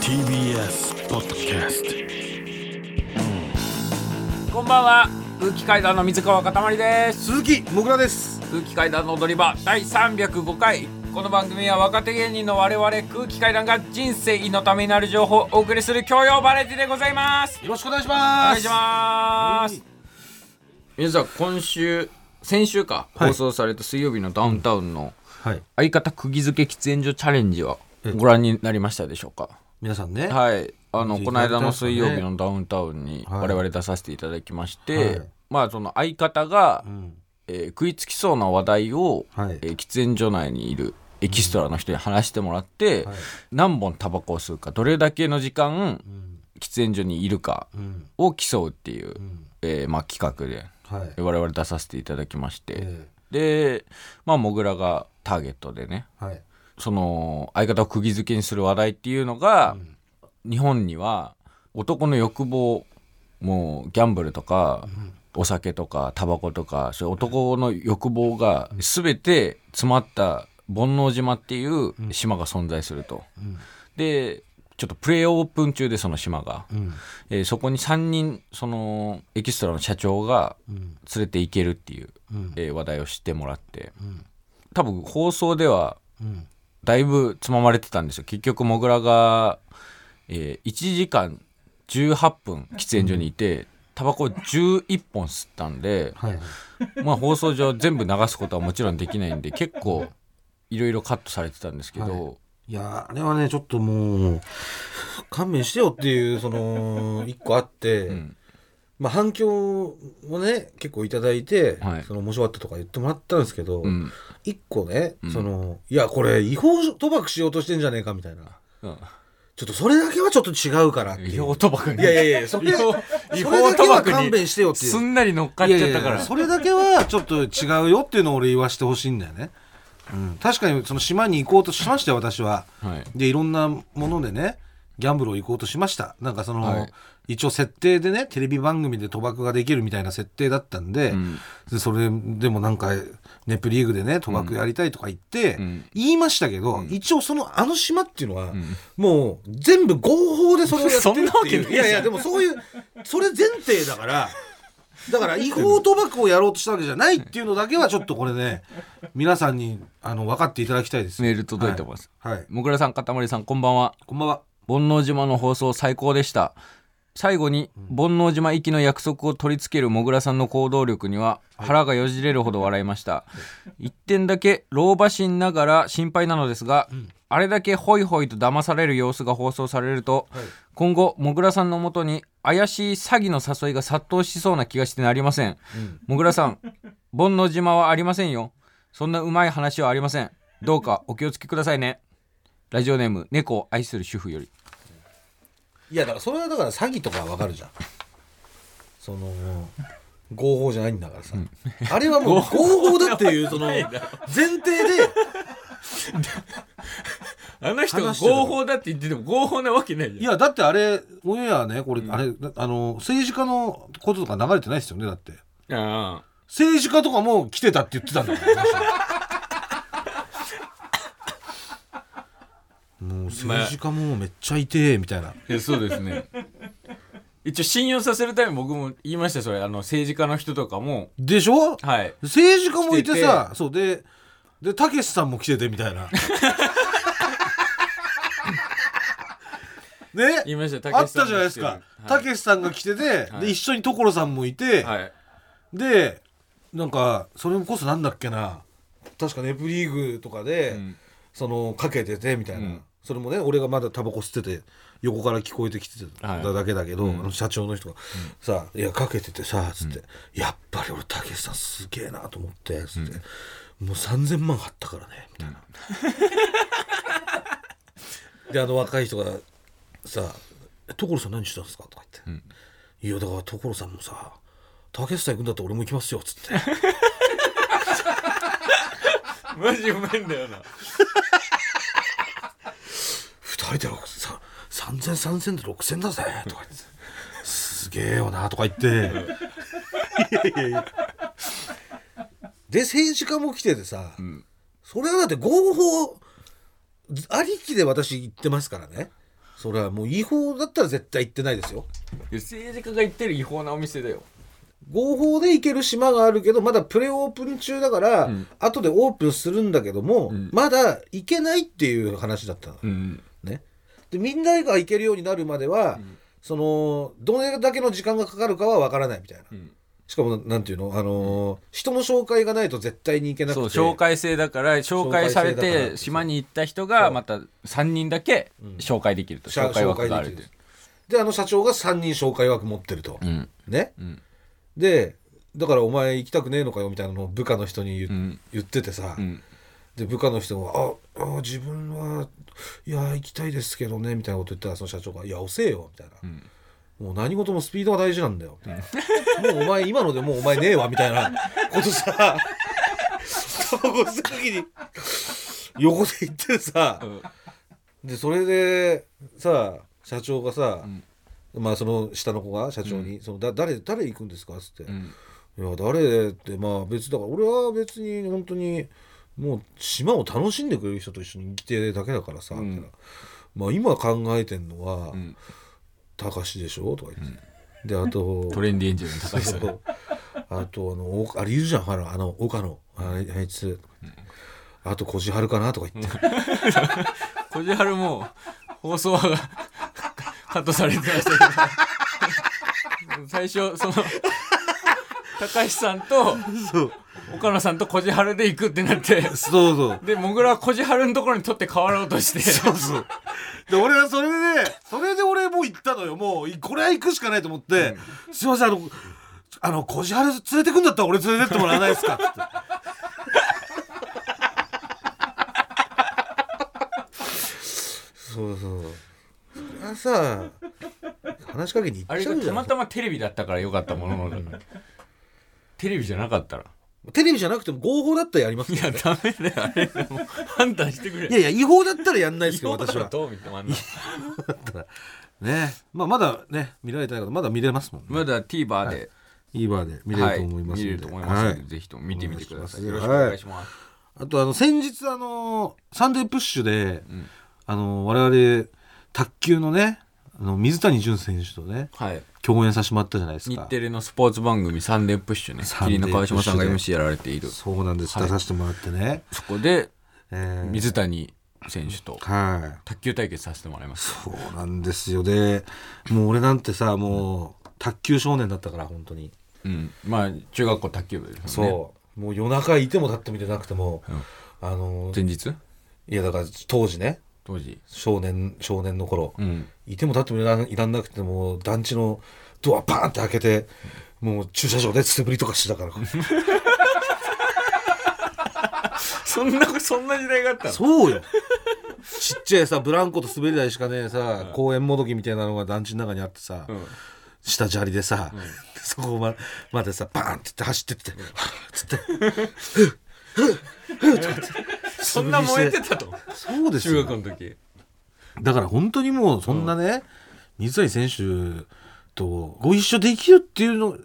TBS ポッドキャストこんばんは。空気階段の水川かたまりです。鈴木もぐらです。空気階段の踊り場第305回。この番組は若手芸人の我々空気階段が人生のためになる情報をお送りする教養バラエティでございます。よろしくお願いしおます。願いします。皆さん今週先週か、はい。放送された水曜日のダウンタウンのはい。相方釘付け喫煙所チャレンジはえご覧になりましたでしょうか？皆さんね。はい、あのこの間の水曜日のダウンタウンにはい。我々出させていただきまして、はい。まあその相方が、ん。えー食いつきそうな話題を、はい。えー喫煙所内にいるエキストラの人に話してもらって、はい。何本タバコを吸うかどれだけの時間うん。喫煙所にいるかうん。を競うっていう、ん。えーまあ、企画ではい。我々出させていただきまして、えでまあモグラがターゲットでねえはいその相方を釘付けにする話題っていうのが、日本には男の欲望もうギャンブルとか、お酒とかタバコとかそういう男の欲望が全て詰まった煩悩島っていう島が存在すると。でちょっとプレイオープン中でその島が、うん。えーそこに3人そのエキストラの社長がうん。連れて行けるっていう、うん。えー話題を知ってもらって。うん。多分放送ではうんだいぶつままれてたんですよ。結局モグラが、えー1時間18分喫煙所にいてタバコ11本吸ったんで、はいまあ、放送上全部流すことはもちろんできないんで結構いろいろカットされてたんですけど、い。やあれはねちょっともう勘弁してよっていうその一個あって、んまあ反響もね結構いただいて、はい。その面白かったとか言ってもらったんですけど、うん。一個ね、そのいやこれ違法賭博しようとしてんじゃねえかみたいな。うん、ちょっとそれだけはちょっと違うからっていう。違法賭博にいやいやいやそれ違法違法それだけ賭博は勘弁にしてよっていう。すんなり乗っかっちゃったから。いやいやそれだけはちょっと違うよっていうのを俺言わしてほしいんだよね、うん、確かにその島に行こうとしましたよ私は。はい。でいろんなものでねギャンブルを行こうとしました。なんかその、はい一応設定でねテレビ番組で賭博ができるみたいな設定だったんで,、ん。でそれでもなんかネプリーグでね賭博やりたいとか言って、ん。言いましたけど、一応そのあの島っていうのは、もう全部合法でそれをやってるっていう。いやいやでもそういうそれ前提だからだから違法賭博をやろうとしたわけじゃないっていうのだけはちょっとこれね皆さんにあの分かっていただきたいです。メール届いてます、はい、はい、もぐらさんかたまりさんこんばんは。こんばんは。煩悩島の放送最高でした最後に煩悩島行きの約束を取り付けるもぐらさんの行動力には腹がよじれるほど笑いました、一点だけ老婆心ながら心配なのですが、あれだけホイホイと騙される様子が放送されると、今後もぐらさんのもとに怪しい詐欺の誘いが殺到しそうな気がしてなりません、もぐらさん煩悩島はありませんよ。そんなうまい話はありません。どうかお気をつけくださいね。ラジオネーム猫を愛する主婦よりいやだからそれはだから詐欺とかは分かるじゃん。その合法じゃないんだからさ、あれはもう合法だっていうその前提で。あの人が合法だって言ってても合法なわけないじゃん。いやだってあれオンエアねこれ、あれあの政治家のこととか流れてないですよねだって。あ政治家とかも来てたって言ってたんだからもう政治家もめっちゃいてえみたいな、あいやそうですね。一応信用させるために僕も言いましたよそれ。あの政治家の人とかも。でしょ？はい。政治家もいてさ来そうででたけしさんも来ててみたいな。ね？言いましたよあったじゃないですか。たけしさんが来てて、はい。で一緒に所さんもいて、はい。でなんかそれこそなんだっけな。確かネプリーグとかで、んそのかけててみたいな、うん。それもね俺がまだタバコ吸ってて横から聞こえてきてはい。ただけだけど、あの社長の人が「さあいやかけててさ」つって、やっぱり俺たけしさんすげえなと思って」つって、もう3,000万貼ったからね」みたいな。であの若い人がさ「所さん何してたんですか?」とか言って「いやだから所さんもさ竹内さん行くんだったら俺も行きますよ」っつって マジうまいんだよな。2人で30003000で6000だぜとか言って。すげえよなとか言って。いやいやいや。で政治家も来ててさ、それはだって合法ありきで私言ってますからね。それはもう違法だったら絶対行ってないですよ。政治家が言ってる違法なお店だよ。合法で行ける島があるけどまだプレオープン中だから、うん。後でオープンするんだけども、ん。まだ行けないっていう話だったの、うんね。でみんなが行けるようになるまでは、そのどれだけの時間がかかるかはわからないみたいな、ん。しかもなんていうの？あのー人の紹介がないと絶対に行けなくて。そう紹介制だから紹介されて島に行った人がまた3人だけ紹介できると、紹介枠があるであの社長が3人紹介枠持ってると、うん。ね、んでだからお前行きたくねえのかよみたいなのを部下の人に言,、ん。言っててさ、うん。で部下の人が「ああ自分はいや行きたいですけどね」みたいなこと言ったらその社長が「いや遅えよ」みたいな、もう何事もスピードが大事なんだよ」みたいな。もうお前今のでもうお前ねえわ」みたいなことさタバコ吸った時に横で言ってさ、でそれでさ社長がさ、まあその下の子が社長に「そのだ誰誰行くんですか?」っつって「ん。いや誰ってまあ別だから俺は別に本当にもう島を楽しんでくれる人と一緒に生きてるだけだからさ」ん。みたいな。まあ今考えてんのはん「たかしでしょ?」とか言って、であと トレンディエンジェルの高橋さ。んあとあのおあれいるじゃんほらあの岡野。あいあいつ、あとこじはるかな？とか言って。こじはるも放送はカットされてましたけど 最初その高橋さんとそう岡野さんとこじはるで行くってなってそうそうでもぐらはこじはるのところに取って変わろうとしてそうそう。で、俺はそれで、それで俺もう行ったのよ。もう、これは行くしかないと思って、すいません、あの、あの、こじはる連れてくんだったら俺連れてってもらわないですか？って。そうそう。それはさ、話しかけに行あれっちゃうじゃん。がたまたまテレビだったからよかったものの。テレビじゃなかったら。テレビじゃなくても合法だったらやりますいやけど。ねダメだよあれ。もう判断してくれいやいや、違法だったらやんないですけど、私は。どう見てもあんな。ね。まあ、まだね、見られたい方、まだ見れますもんね。まだ TVer で、いい。バーで見れると思いますので、はい、見れると思いますので、はい。ぜひとも見てみてください。よろしくお願いします。あとあの先日あのサンデープッシュで、ん。あの我々卓球のねあの水谷隼選手とねはい。共演させてもらったじゃないです日かテレのスポーツ番組サンデープッシュね。サンの川島さんが MC やられている。そうなんです、はい。出させてもらってね、そこでえー。水谷選手とはい。卓球対決させてもらいます。そうなんですよ。でもう俺なんてさもう卓球少年だったから本当に、うん。まあ、中学校卓球部ですもんね。そう。もう夜中いても立ってみてなくても、うん。あの前日？いやだから当時ね当時。少年少年の頃、うん。いても立ってもいらんいらんなくてもう団地のドアバーンって開けてもう駐車場で素振りとかしてたから そんな、そんな時代があったの？そうよちっちゃいさブランコと滑り台しかねえさ、公園もどきみたいなのが団地の中にあってさ、うん。下砂利でさ、そこままでさバーンって言って走ってって、はぁつって そんな燃えてたと。そうです中よ学の時。だから本当にもうそんなね、水谷選手とご一緒できるっていうの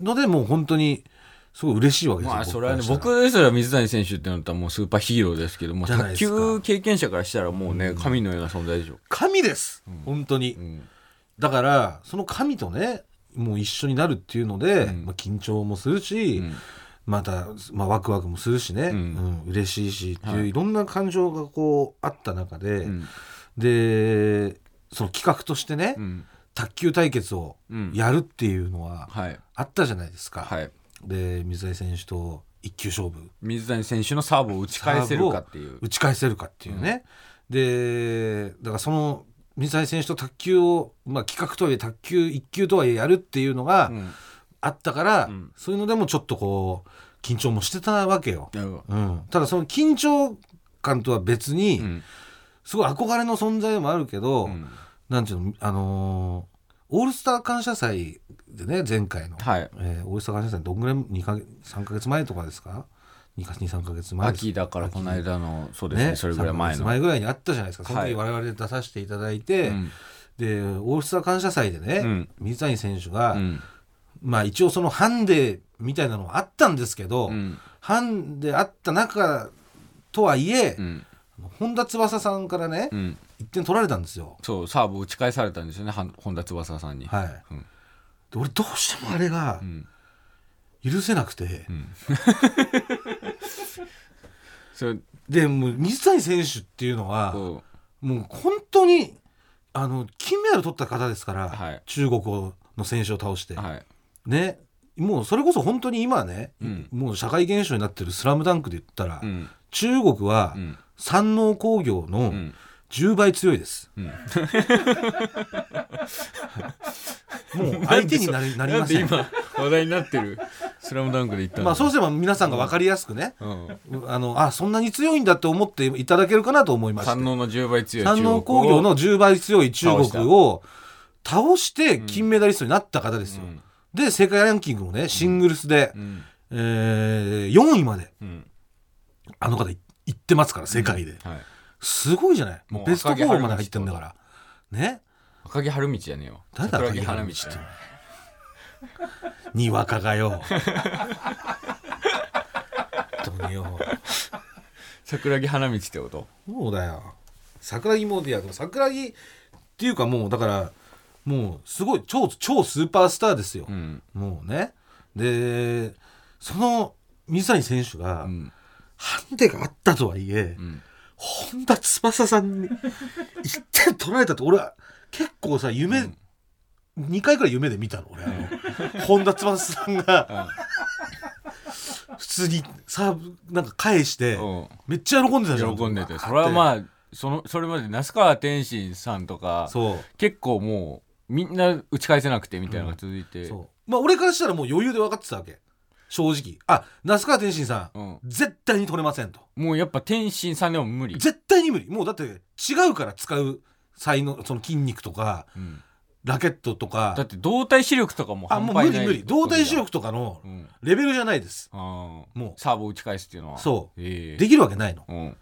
のでもう本当にすごい嬉しいわけですよ、まあそれはね僕ですら水谷選手ってなったらもうスーパーヒーローですけども卓球経験者からしたらもうね神のような存在でしょ、神です、本当に、うん。だからその神とねもう一緒になるっていうので、うん。まあ、緊張もするし、うんまた、まあ、ワクワクもするしね、ううんん嬉しいしっていう、はい。い、ろんな感情がこうあった中で、うん。でその企画としてね、うん。卓球対決をうん。やるっていうのははい。あったじゃないですか。はい。で水谷選手と一球勝負。水谷選手のサーブを打ち返せるかっていう。打ち返せるかっていうね、でだからその水谷選手と卓球を、まあ、企画とはいえ卓球一球とはいえやるっていうのがうんあったから、うん。そういうのでもちょっとこう緊張もしてたわけよ、うん、ただその緊張感とは別に、どうん。すごい憧れの存在でもあるけど、うん。なんていうのあのーオールスター感謝祭でね前回の、はい。えーオールスター感謝祭どんぐらい？2か月3か月前とかですか？23か月前秋だからこの間のそうですねねそれぐらい前3ヶ月の前ぐらいにあったじゃないですか。そのはい時我々で出させていただいて、うん。でオールスター感謝祭でね、うん。水谷選手が、うんまあ一応そのハンデみたいなのはあったんですけど、うん。ハンデあった中とはいえ、うん。本田翼さんからね、うん。1点取られたんですよ。そうサーブ打ち返されたんですよねは本田翼さんに、はい、うん。で俺どうしてもあれがうん。許せなくて、ん。それでもう水谷選手っていうのはこもう本当にあの金メダル取った方ですから、はい。中国の選手を倒して、うはいね。もうそれこそ本当に今ね、うん。もう社会現象になってる「スラムダンクで言ったら、うん。中国はうん。山王工業のん。10倍強いです、ん。もう 相手になりなりません。今話題になってる「スラムダンクで言ったの？まあそうすれば皆さんが分かりやすくね、うん。あのあそんなに強いんだって思っていただけるかなと思いまして。山王の10倍強い山王工業の10倍強い中国を倒して金メダリストになった方ですよ、うんで世界ランキングもねシングルスで、うん。えー4位までうん。あの方い行ってますから世界で、はい。すごいじゃない？もうベスト赤城4まで入ってんだから。ね？赤城春道やねよ。誰だ赤城春花道道ってにわかがよ。本当によ。桜木花道ってこと？そうだよ。桜木もいやでも桜木っていうかもうだからもうすごい超超スーパースターですよ、うん。もうね。でその水谷選手が、うん。ハンデがあったとはいえ、うん。本田翼さんに1点取られたって俺は結構さ夢、うん。2回くらい夢で見たの俺。あの本田翼さんが普通にサーブなんか返してうん。めっちゃ喜んでたじゃん。喜んでて。それはまあそのそれまで那須川天心さんとか結構もうみんな打ち返せなくてみたいなのが続いて、そう。まあ俺からしたらもう余裕で分かってたわけ。正直。あ那須川天心さん、うん。絶対に取れませんと。もうやっぱ天心さんでも無理、絶対に無理。もうだって違うから使う才能その筋肉とかうん。ラケットとか。だって動体視力とかもあもう無理無理。動体視力とかのうん。レベルじゃないです。あー。もう。サーブを打ち返すっていうのは。そう。ええできるわけないの。うん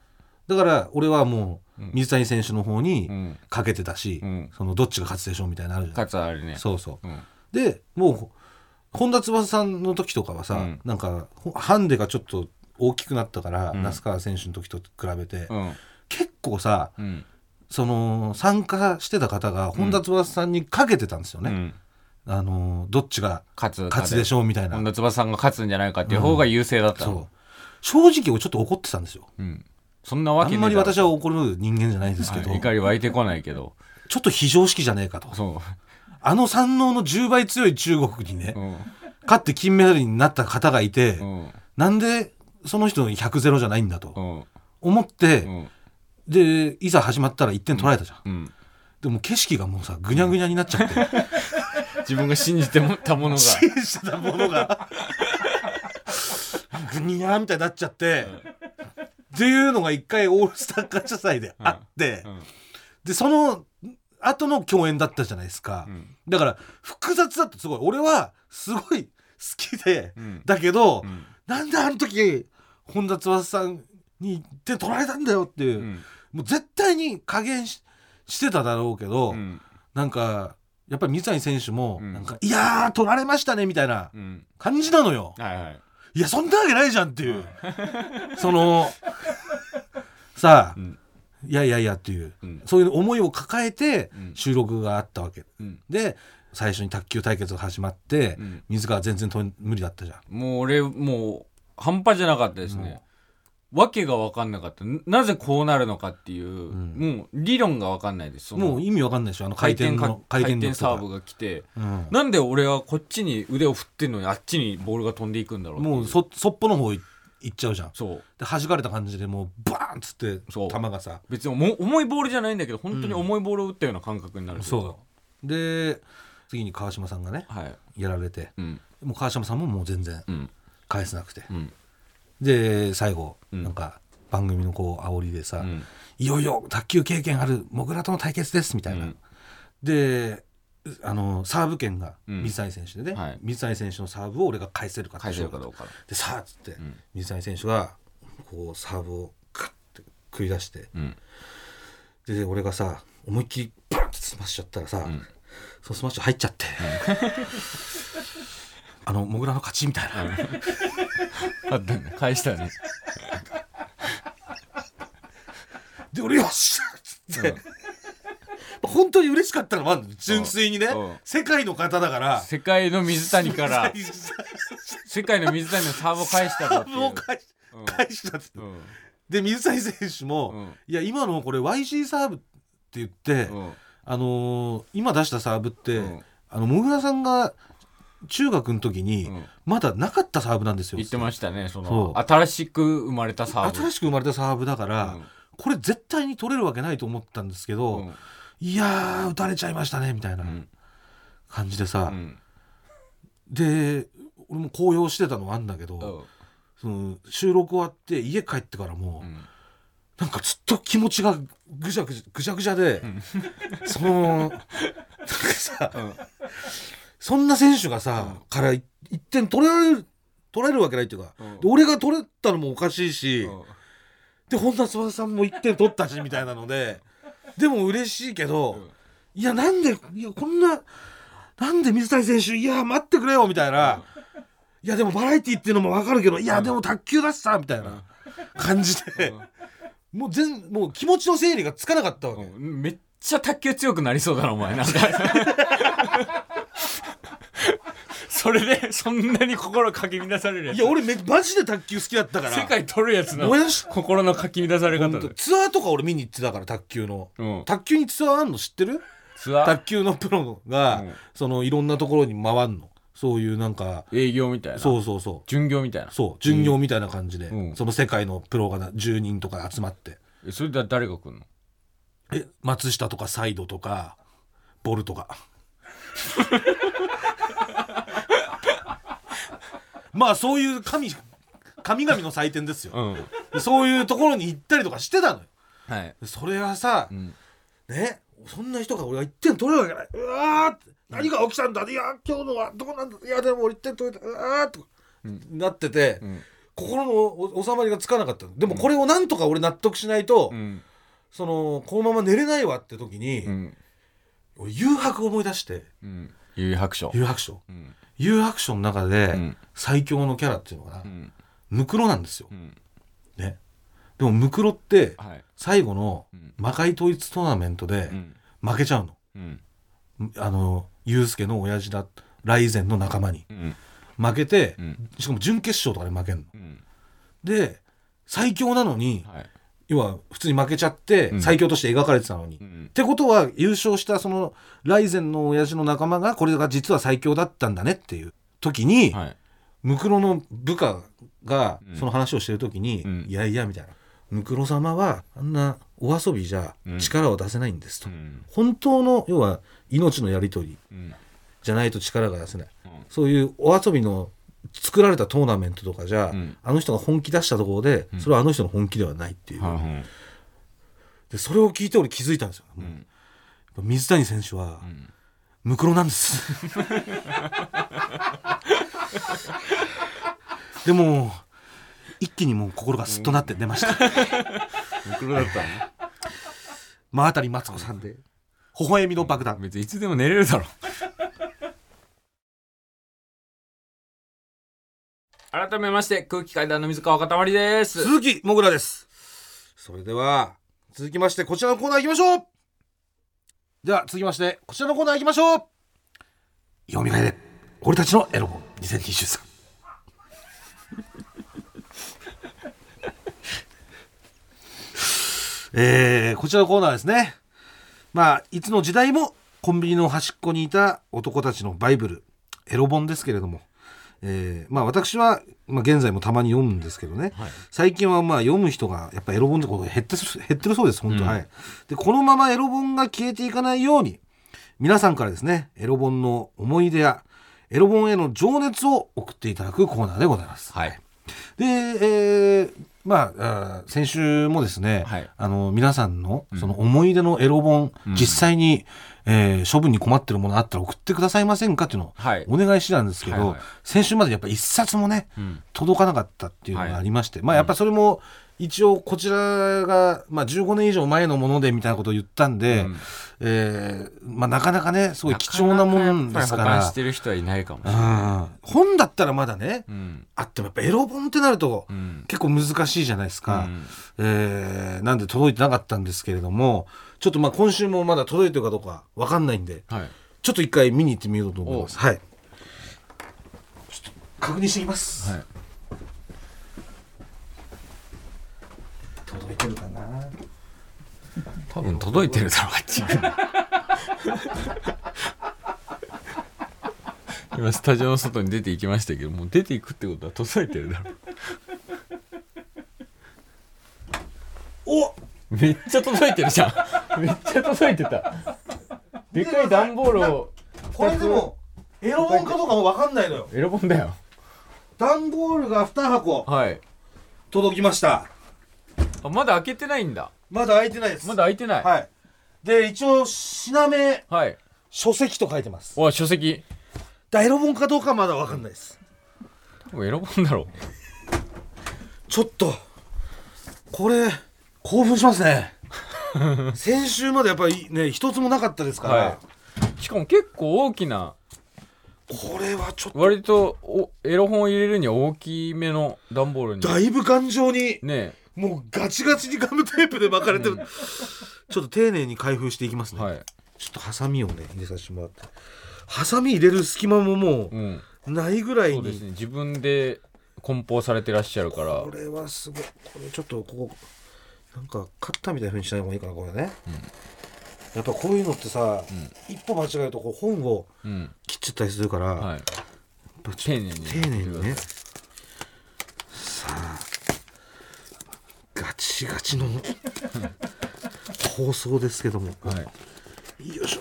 だから俺はもううん。水谷選手の方にうん。かけてたし、うん。そのどっちが勝つでしょうみたいなのあるじゃんかつあれねそうそう。うん。でもう本田翼さんの時とかはさ、うん。なんかほハンデがちょっと大きくなったから、うん。那須川選手の時と比べて、うん。結構さうん。その参加してた方が本田翼さんにかけてたんですよね、うん。あのどっちが勝つで。しょょうみたいな。本田翼さんが勝つんじゃないかっていう方が優勢だったそう。の正直俺ちょっと怒ってたんですよ。うんそんなわあんまり私は怒る人間じゃないですけど、はい怒り湧いてこないけど。ちょっと非常識じゃねえかと。そあの山王の10倍強い中国にね、ううん。勝って金メダルになった方がいて、うん。なんでその人の100ゼロじゃないんだとうん。思って、うん。でいざ始まったら1点取られたじゃん、うん。でも景色がもうさぐにゃぐにゃになっちゃって。自分が信じてもたものが。信じてたものが。ぐにゃーみたいになっちゃって、っていうのが一回オールスター感謝祭であって、うん。でその後の共演だったじゃないですか、うん。だから複雑だってすごい。俺はすごい好きで、うん。だけど、うん。なんであの時本田翼さんに1点取られたんだよっていう、うん。もう絶対に加減ししてただろうけど、うん。なんかやっぱり水谷選手もうん。なんか、いやー取られましたねみたいなうん。感じなのよ。はいはいいやそんなわけないじゃんっていう、そのさあ、うん。いやいやいやっていう、うん。そういう思いを抱えてうん。収録があったわけ、うん。で最初に卓球対決が始まって、うん。水川全然と無理だったじゃん。もう俺もう半端じゃなかったですねわけが分かんなかった。ななぜこうなるのかっていう、ん。もう理論が分かんないです。もう意味わかんないでしょ。あの回転かの回転サーブが来て。うん。なんで俺はこっちに腕を振ってんのにあっちにボールが飛んでいくんだろうもうそそっぽの方い行っちゃうじゃん。そう。で弾かれた感じでもうバーンっつってそう。球がさ。別に重重いボールじゃないんだけど本当に重いボールを打ったような感覚になるといかそう。で次に川島さんがねはい。やられて。うん。もう川島さんももう全然うん。返せなくて。うんで最後うん。なんか番組のこう煽りでさ、うん。いよいよ卓球経験あるモグラとの対決ですみたいな、うん。であのサーブ権がうん。水谷選手でね、はい。水谷選手のサーブを俺が返せるかって返せるかどうか。でさあっつって、ん。水谷選手がこうサーブをカッて繰り出してうん。で俺がさ思いっきりバンってスマッシュやったらさ、ん。そのスマッシュ入っちゃって、あのモグラの勝ちみたいな、あったね。返したね。で俺よっしゃっつって、本当に嬉しかったのもあるの純粋にね、うん。世界の方だから。世界の水谷から。世界の水谷のサーブを返したとっていう。もう返しうん。返したっつって、うん。で水谷選手も、うん。いや今のこれ YC サーブって言って、うん。あのー今出したサーブって、うん。あのもぐらさんが中学の時に、うん。まだなかったサーブなんですよ。言ってましたねそそのう。新しく生まれたサーブ。新しく生まれたサーブだから、うん。これ絶対に取れるわけないと思ったんですけど、うん。いやー打たれちゃいましたねみたいなうん。感じでさ、うん。で俺も高揚してたのはあんだけど、うん。その収録終わって家帰ってからも、うん。なんかずっと気持ちがぐじゃぐじゃぐじゃぐじゃで、その なんかさ、うんそんな選手がさ、うん。からい一点取れられる取れるわけないっていうか、うん。で俺が取れたのもおかしいし、うん。で本田翼さんも1点取ったしみたいなのででも嬉しいけど、うん。いやなんでいやこんななんで水谷選手いや待ってくれよみたいな、いやでもバラエティーっていうのも分かるけどいやでも卓球だしさみたいな感じで、もう全もう気持ちの整理がつかなかったわけ、うん。めっちゃ卓球強くなりそうだなお前。なんか それでそんなに心かき乱されるやつ。いや俺めマジで卓球好きだったから。世界取るやつのもやし心のかき乱され方。でツアーとか俺見に行ってたから卓球の、うん。卓球にツアーあんの知ってる？ツアー？卓球のプロが、うん。そのいろんなところに回んの。そういうなんか営業みたいな。そうそうそう。巡業みたいな。そう。巡業みたいな感じで、うん。その世界のプロがな10人とか集まって。えそれで誰が来んの？え松下とかサイドとかボルトが まあそういう神神々の祭典ですよ。うん。でそういうところに行ったりとかしてたのよ。はい。でそれはさ、うん。ねそんな人が俺が1点取れるわけない。うわーって何が起きたんだ？いや今日のはどうなんだ？いやでも俺1点取れたうわーとか、なってて、うん。心のお収まりがつかなかったの。でもこれをなんとか俺納得しないと、うん。そのこのまま寝れないわって時に、うん。俺誘白を思い出してうん有白書。誘白書。うん。誘白書の中でうん。最強のキャラっていうのかな、うん。ムクロなんですよ。う、ん。ね。でもムクロってはい。最後のうん。魔界統一トーナメントでうん。負けちゃうの、うん。あのユウスケの親父だライゼンの仲間に。うん。負けて、うん。しかも準決勝とかで負けんの。うん。で最強なのにはい要は普通に負けちゃってうん。最強として描かれてたのに、っうん。てことは優勝したそのライゼンの親父の仲間がこれが実は最強だったんだねっていう時に、はい。ムクロの部下がうん。その話をしてる時に「うん。いやいや」みたいな「ムクロ様はあんなお遊びじゃうん。力を出せないんです」と、うん。本当の要は命のやり取りうん。じゃないと力が出せない。うん。そういうお遊びの作られたトーナメントとかじゃ、うん。あの人が本気出したところで、うん。それはあの人の本気ではないっていう、はいはいでそれを聞いて俺気づいたんですよ、もうん。ぱ水谷選手はうん。ムクロなんです。でも一気にもう心がスッとなって出ました。ムクロだったの？真辺マツコさんで。微笑みの爆弾。別にいつでも寝れるだろ改めまして空気階段の水川かたまりです。鈴木もぐらです。それでは続きましてこちらのコーナー行きましょう。では続きましてこちらのコーナー行きましょう。読み替えで俺たちのエロ本2023 えー、こちらのコーナーですね。まあいつの時代もコンビニの端っこにいた男たちのバイブルエロ本ですけれども。えーまあ私は、まあ、現在もたまに読むんですけどね、はい。最近はまあ読む人がやっぱエロ本ってことが減ってす減ってるそうです本当、うん。はいでこのままエロ本が消えていかないように皆さんからですねエロ本の思い出やエロ本への情熱を送っていただくコーナーでございます。はいで、えーまあ先週もですね、はい。あの皆さんのその思い出のエロ本、うん。実際に、えー処分に困ってるものあったら送ってくださいませんかっていうのをはい。お願いしてたんですけど、はいはい。先週までやっぱ一冊もねうん。届かなかったっていうのがありまして、まあやっぱそれも一応こちらが、まあ、15年以上前のものでみたいなことを言ったんで、うん。えーまあ、なかなかねすごい貴重なもんですから。してる人はいないかもしれうなん。本だったらまだねいうん。あってもやっぱエロ本ってなるとうん。結構難しいじゃないですか、うん。えーなんで届いてなかったんですけれどもちょっとまあ今週もまだ届いてるかどうかわかんないんではい。ちょっと一回見に行ってみようと思います。おはい。ちょっと確認してきます、はい届いてるかな。多分届いてるだろうあっち今スタジオの外に出て行きましたけどもう出ていくってことは届いてるだろおうめっちゃ届いてるじゃん。めっちゃ届いてた。でかい段ボールをこれでもエロ本かどうかもわかんないのよ。エロ本だよ。段ボールが2箱はい。届きましたあまだ開けてないんだ。まだ開いてないです。まだ開いてない。はい。で一応品目はい。書籍と書いてます。お書籍。だエロ本かどうかはまだわかんないです。多分エロ本だろちょっとこれ興奮しますね。先週までやっぱりね一つもなかったですから、はしかも結構大きなこれはちょっと。割とおエロ本を入れるには大きめの段ボールに。だいぶ頑丈にねもうガチガチにガムテープで巻かれてる、ちょっと丁寧に開封していきますね、はい。ちょっとハサミをね入れさせてもらって。ハサミ入れる隙間ももうん。うないぐらいに、そうですね。自分で梱包されてらっしゃるから。これはすごい。これちょっとここなんかカッターみたいな風にしない方がいいかなこれね、やっぱこういうのってさ、一歩間違えるとこう本をうん。切っちゃったりするから、はい。やっぱちょっと丁寧に丁寧にね。さあガチガチの。放送ですけども。はい。よいしょ。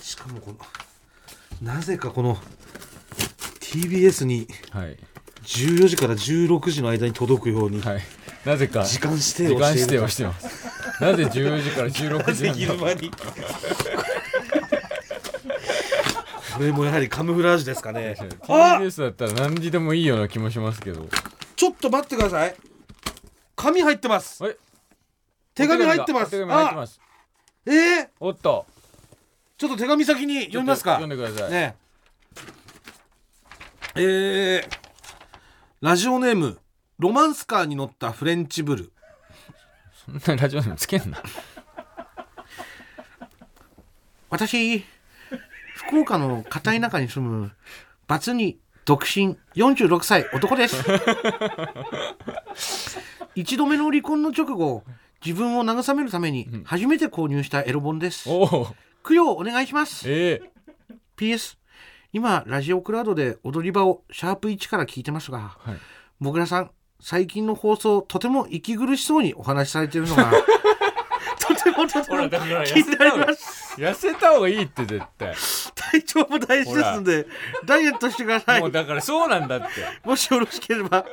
しかもこのなぜかこの TBS にはい。14時から16時の間に届くようにはい。なぜか時間指定をしている。定をしてます。なぜ14時から16時昼間に？これもやはりカムフラージュですかね。あ TBS だったら何時でもいいような気もしますけどと待ってください。紙入ってます。え手紙入ってます。お手紙入ってます。えー、おっと。ちょっと手紙先に読みますか。読んでください、ね。えー、ラジオネームロマンスカーに乗ったフレンチブル。そんなラジオネームつけんな。私福岡の片田舎に住むバツに独身。46歳。男です。一度目の離婚の直後自分を慰めるために初めて購入したエロ本です。おお。供養お願いします。ええ。PS 今ラジオクラウドで踊り場をシャープ1から聞いてますがはい。もぐらさん最近の放送とても息苦しそうにお話しされているのが とてもとてもほらだから気になります。痩せた方がいいって絶対。体調も大事ですのでダイエットしてください。もうだからそうなんだって。もしよろしければ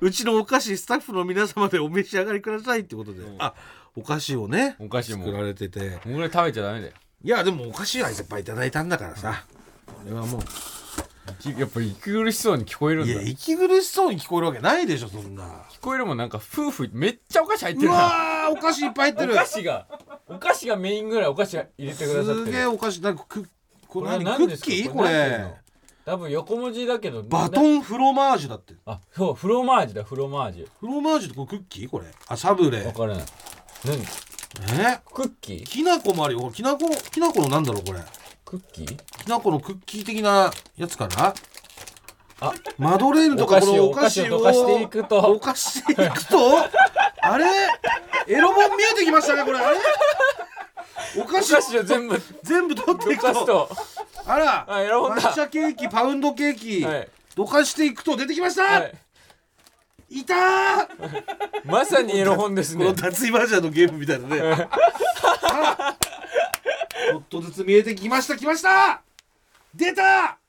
うちのお菓子スタッフの皆様でお召し上がりくださいってことで、あお菓子をねお菓子も。作られてて。もうぐらい食べちゃダメだよいやでもお菓子はいっぱいいただいたんだからさ。これはもうやっぱ息苦しそうに聞こえるんいだ。聞や息苦しそうに聞こえるわけないでしょそんな。こえるもんなんか夫婦めっちゃお菓子入ってうるなお菓子いっぱい入っておる菓子がお菓子がメインぐらいお菓子入れてくださってる。すげえお菓子。なんかクこれ何クッキー？これ多分横文字だけどバトンンフロマージュだって。あそうフロマージュだフロマージフロマージュってこれクッキー？これ。あサブレュわからない。何？え？クッキー？きな粉もあるよ。きな粉きな粉のなんだろうこれ。クッキー？きな粉のクッキー的なやつかな？あマドレーヌとかこのお菓子をお菓子していくと溶かしていくと。あれ？エロ本見えてきましたねこれ。あれ？お菓子お菓子を全部全部取ってい溶くと。あら。抹茶ケーキパウンドケーキ、はい。どかしていくと出てきました、はい。い、たー！まさにエロ本ですこのね脱衣バージョンのゲームみたいなね。あちょっとずつ見えてきましたきました！出た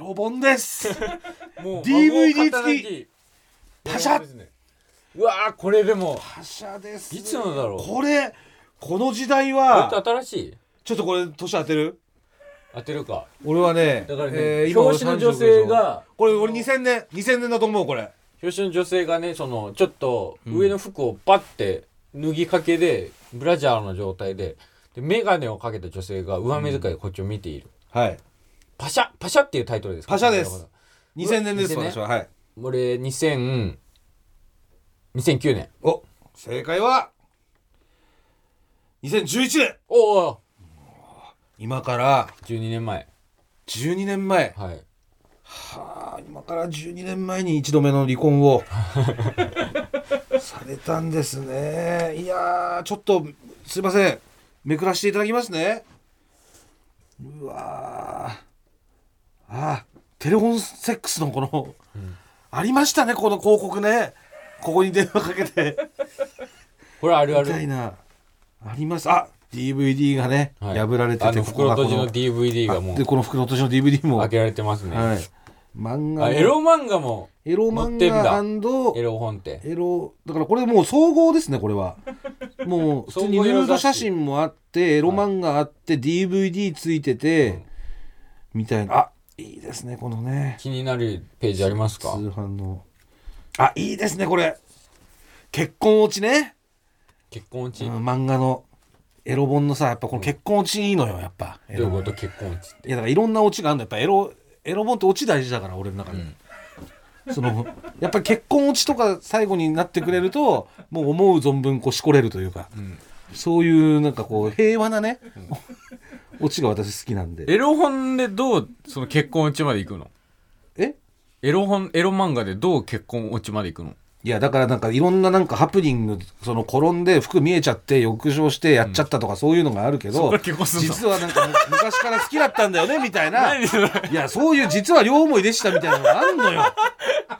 エロ本です。もう DVD 孫付き。パシャねうわーこれでも覇者です。いつのだろう。これこの時代こは新しい？ちょっとこれ年当てる？当てるか。俺はねだからね、えー今表紙の女性がこれ俺2000年2000年だと思うこれ。表紙の女性がねそのちょっと上の服をパッて脱ぎかけで、ブラジャーの状態でで眼鏡をかけた女性が上目遣いでこっちを見ている、はいパシャパシャっていうタイトルですか？パシャです。2000年です2000年？私は。はい。俺2000 2009年。お正解は2011年。おお。今から12年前。12年前。はい。はあ今から12年前に一度目の離婚を。されたんですね。いやーちょっとすいません。めくらせていただきますね。うわーあテレフォンセックスのこの、ありましたねこの広告ね。ここに電話かけて。これあるあみたいるなあります。あ DVD がね、はい。破られてあのて袋閉じの DVD がもう。でこの袋閉じの DVD も、はい、開けられてますね、漫画のあエロ漫画もエロ漫持ってんだ画エロ本って。エロだからこれもう総合ですねこれは。もう 普通にヌード写真もあってエロ漫画あって DVD ついてて、みたいな。あいいですねこのね。気になるページあります通か販の。あいいですねこれ。結婚落ちね、結婚落ち、うん漫画の。エロ本のさやっぱこの結婚落ちいいのよやっぱ。エロどういうこと？結婚落ちって。いやだからいろんなオチがあるんだやっぱエロエロ本ってオチ大事だから俺の中で、そのやっぱり結婚オチとか最後になってくれるともう思う存分こうしこれるというか、そういうなんかこう平和なね、オチが私好きなんで。エロ本でどうその結婚落ちまで行くの？え？エロ本エロ漫画でどう結婚落ちまで行くの？いやだからなんかいろんななんかハプニングその転んで服見えちゃって浴場してやっちゃったとかそういうのがあるけど、実はなんかむ昔から好きだったんだよねみたいな。いやそういう実は両思いでしたみたいなのがあんのよ。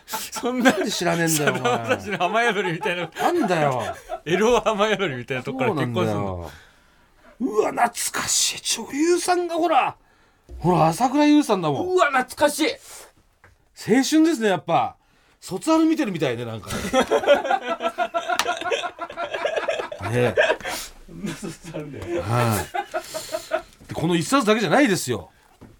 そんなで知らねえんだよ私の雨宿りみたいな。なんだよ。エロ雨宿りみたいなとこからそうなんだ結婚するのようわ懐かしい。女優さんがほら。ほら朝倉優さんだもん。うわ懐かしい。青春ですねやっぱ。卒アル見てるみたいねなんかね。ね。はい。でこの一冊だけじゃないですよ。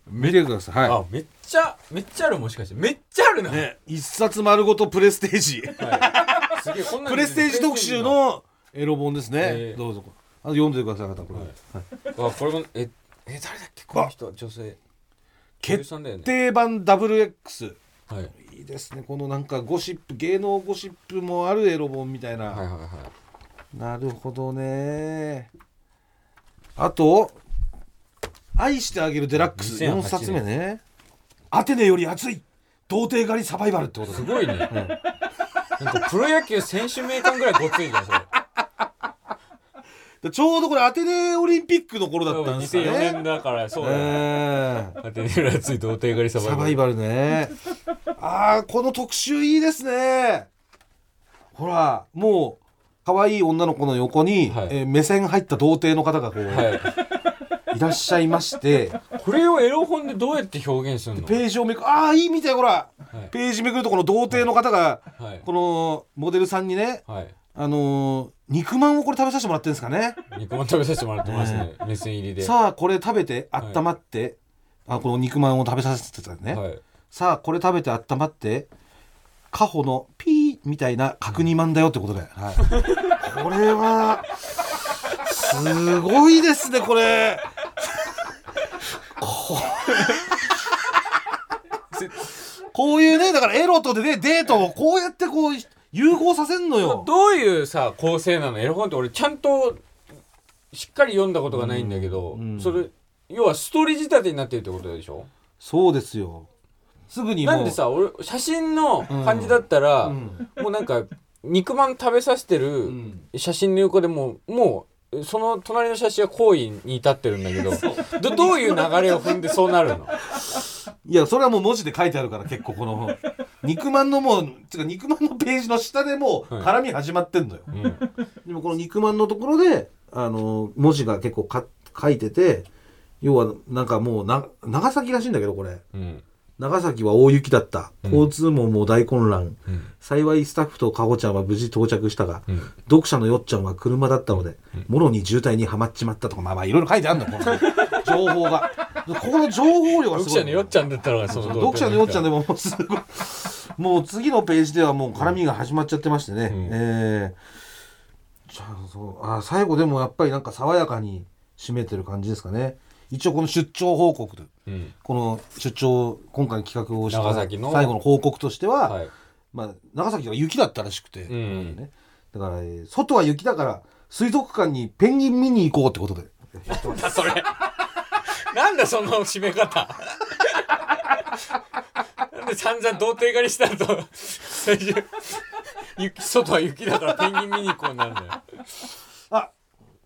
見てください。はあめっちゃめっちゃあるもしかして。めっちゃあるな、いね一冊丸ごとプレステージ。はい、すげえこんなんプレステージ特集のエロ本ですね、えー。どうぞあ読んでください方これ、はい。あこれもええ誰だっけ？この人女性。決さんだよね。定版 WX はい。いいですね。このなんかゴシップ芸能ゴシップもあるエロ本みたいな、はいはいはい。なるほどね。あと「愛してあげるデラックス」2008 4冊目ね。アテネより熱い。童貞狩りサバイバルってことすごいね、なんかプロ野球選手名鑑ぐらいごっついじゃんそれでちょうどこれアテネオリンピックの頃だったんですか2004ね。年だからそうだよ、え当てにらつい童貞狩りサバイバル。サバイバルね。あーこの特集いいですね。ほらもう可愛い女の子の横に、はい。えー目線入った童貞の方がこう、はい。い、らっしゃいまして。これをエロ本でどうやって表現するの？ページをめくああいいみたいほら、はい。ページめくるとこの童貞の方が、はい。このモデルさんにねはいあのー肉まんをこれ食べさせてもらってるんですかね。肉まん食べさせてもらってますね。目線入りで。さあこれ食べて温まって、あこの肉まんを食べさせてたね、はい。さあこれ食べて温まってカホのピーみたいな角煮まんだよってことで、はい、これはすごいですねこれ。ここういうねだからエロとでねデートをこうやってこう融合させんのよ。どういうさ構成なのエロ本って俺ちゃんとしっかり読んだことがないんだけど、うん。うんそれ要はストーリー仕立てになってるってことでしょ？そうですよ。すぐになんでさ俺写真の感じだったら、うん。もうなんか肉まん食べさせてるん。写真の横でもうもうその隣の写真は行為に至ってるんだけどどどういう流れを踏んでそうなるの？いやそれはもう文字で書いてあるから結構この肉まんのもうつうか肉まんのページの下でもうはい。絡み始まってんのよ、うん。でもこの肉まんのところであの文字が結構か書いてて要はなんかもうな長崎らしいんだけどこれ。うん長崎は大雪だった。うん。交通網も大混乱、うん。幸いスタッフとかほちゃんは無事到着したが、うん。読者のよっちゃんは車だったので、もろに渋滞にはまっちまったとかまあまあいろいろ書いてあるんだよこの 情報が。ここの情報量がすごい。読者のよっちゃんだったらその読者のよっちゃんでももうすごいもう次のページではもう絡みが始まっちゃってましてね、ん。えーじゃあそうあ最後でもやっぱりなんか爽やかに締めてる感じですかね一応この出張報告でうん。この出張今回企画をした最後の報告としては、はい。まあ、長崎は雪だったらしくて、ん。ね、だから、えー外は雪だから水族館にペンギン見に行こうってことで。だそれ。なんだその締め方。なんで散々童貞狩りした後最終雪外は雪だからペンギン見に行こうになるんだよ、あ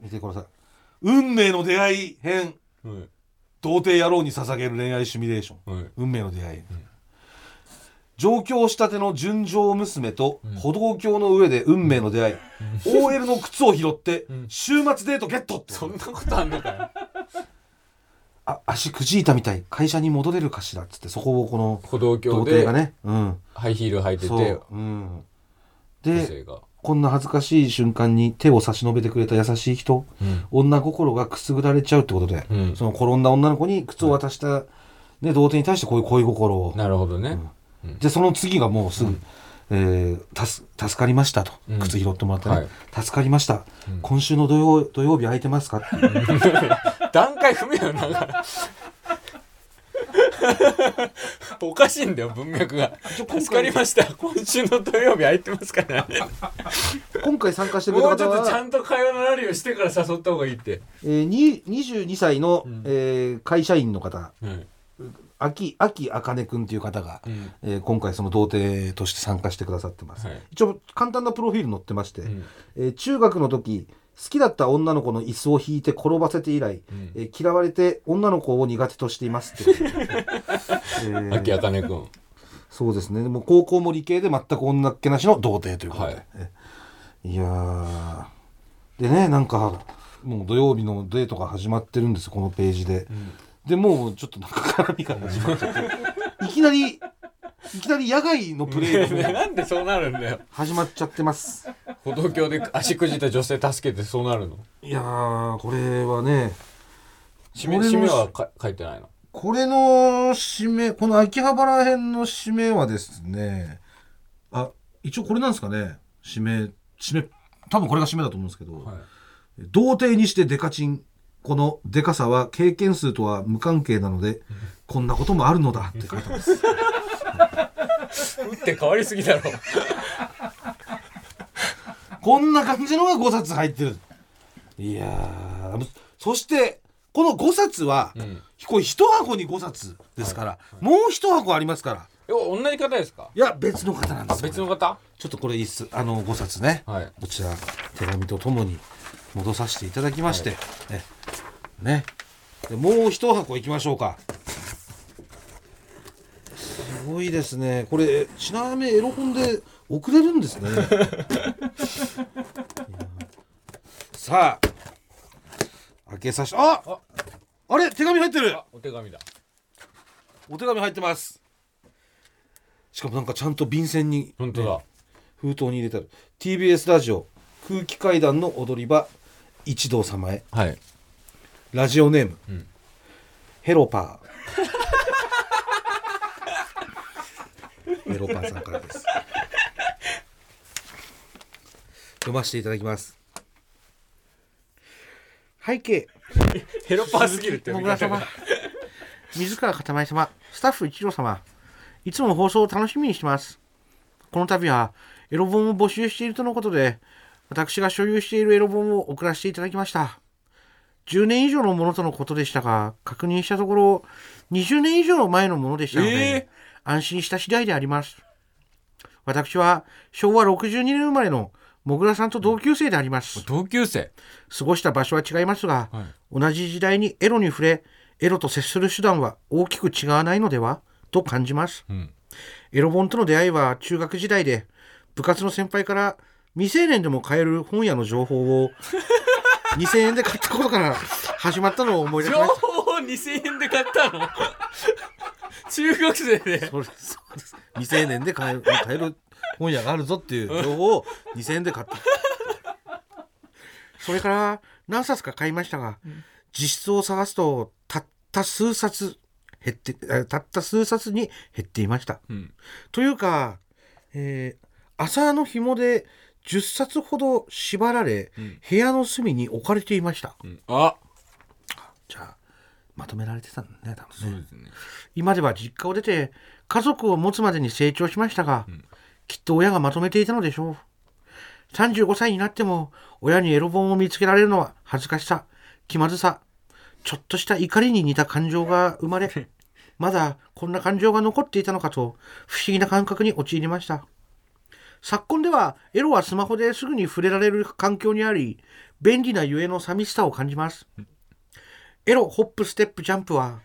見てください。運命の出会い編うん童貞野郎に捧げる恋愛シミュレーション。うん運命の出会い、上京したての純情娘と歩道橋の上で運命の出会い、OL の靴を拾って週末デートゲットって。そんなことあんのかよ。あ足くじいたみたい。会社に戻れるかしらっつってそこをこの歩道童橋で貞がね。うん。ハイヒール履いてそてう、うん、でこんな恥ずかしい瞬間に手を差し伸べてくれた優しい人、うん。女心がくすぐられちゃうってことで、うん。その転んだ女の子に靴を渡した、ね、童貞に対してこういう恋心を。なるほどね、でその次がもうすぐ、えー助助かりましたと、うん。靴拾ってもらってね、はい。助かりました、今週の土曜土曜日空いてますか 段階踏めよなんか おかしいんだよ文脈が。助かりました。今週の土曜日空いてますからね。今回参加してくれもうちた方は、ょっとちゃんと会話のラリーをしてから誘った方がいいって、えー、に22歳の、えー会社員の方。うん。秋秋あかねくんっていう方が、うん。えー今回その童貞として参加してくださってます、はい。一応簡単なプロフィール載ってまして、ん。えー中学の時好きだった女の子の椅子を引いて転ばせて以来、えー嫌われて女の子を苦手としていますって。ことで、えー秋あかねくんそうですね。でも高校も理系で全く女っ気なしの童貞ということで、はい。えいやー。でねなんかもう土曜日のデートが始まってるんですよこのページで、でもうちょっとなんか絡みが始まっちゃって。いきなりいきなり野外のプレイがもう なんでそうなるんだよ。始まっちゃってます歩道橋で足くじった女性助けてそうなるの？いやーこれはね締め締めはか書いてないの？これの締めこの秋葉原編の締めはですねあ一応これなんですかね締め締め多分これが締めだと思うんですけど、はい。童貞にしてデカチンこのデカさは経験数とは無関係なのでこんなこともあるのだって書いてます。打って変わりすぎだろこんな感じのが5冊入ってる。いやーそしてこの5冊は、ん。これ1箱に5冊ですから、もう1箱ありますから。え同じ方ですか？いや別の方なんです。別の方？ちょっとこれいいっす。あの5冊ね、はい。こちら手紙とともに戻させていただきまして、えね。でもう一箱いきましょうか。すごいですね。これちなみにエロ本で送れるんですね。さあ。開けさしああ。あれ手紙入ってる。あお手紙だ。お手紙入ってます。しかもなんかちゃんと便箋に本当だ、封筒に入れてある。TBS ラジオ空気階段の踊り場一同様へ。はい。ラジオネーム、ん。ヘロパー。ヘロパーさんからです読ませていただきます。背景。ヘロパーすぎるってもぐら様。水川かたまり様。スタッフ一郎様。いつも放送を楽しみにしてます。この度はエロ本を募集しているとのことで私が所有しているエロ本を送らせていただきました。10年以上のものとのことでしたが確認したところ20年以上前のものでしたので、え安心した次第であります。私は昭和62年生まれのもぐらさんと同級生であります同級生過ごした場所は違いますが、はい同じ時代にエロに触れエロと接する手段は大きく違わないのではと感じます、んエロ本との出会いは中学時代で部活の先輩から未成年でも買える本屋の情報を2000円で買ったことから始まったのを思い出しました情報を2000円で買ったの中学生でそうですそうです未成年で買える買える本屋があるぞっていう情報を2000円で買った。それから何冊か買いましたが、実質を探すとたっった数冊減ってえたった数冊に減っていました、ん。というか、えー朝の紐で10冊ほど縛られ、部屋の隅に置かれていました、うん。あ！じゃあまとめられてたんだね多分ね。そうですね。今では実家を出て家族を持つまでに成長しましたが、きっと親がまとめていたのでしょう。35歳になっても親にエロ本を見つけられるのは恥ずかしさ気まずさちょっとした怒りに似た感情が生まれ まだこんな感情が残っていたのかと不思議な感覚に陥りました。昨今ではエロはスマホですぐに触れられる環境にあり便利なゆえの寂しさを感じます。エロホップステップジャンプは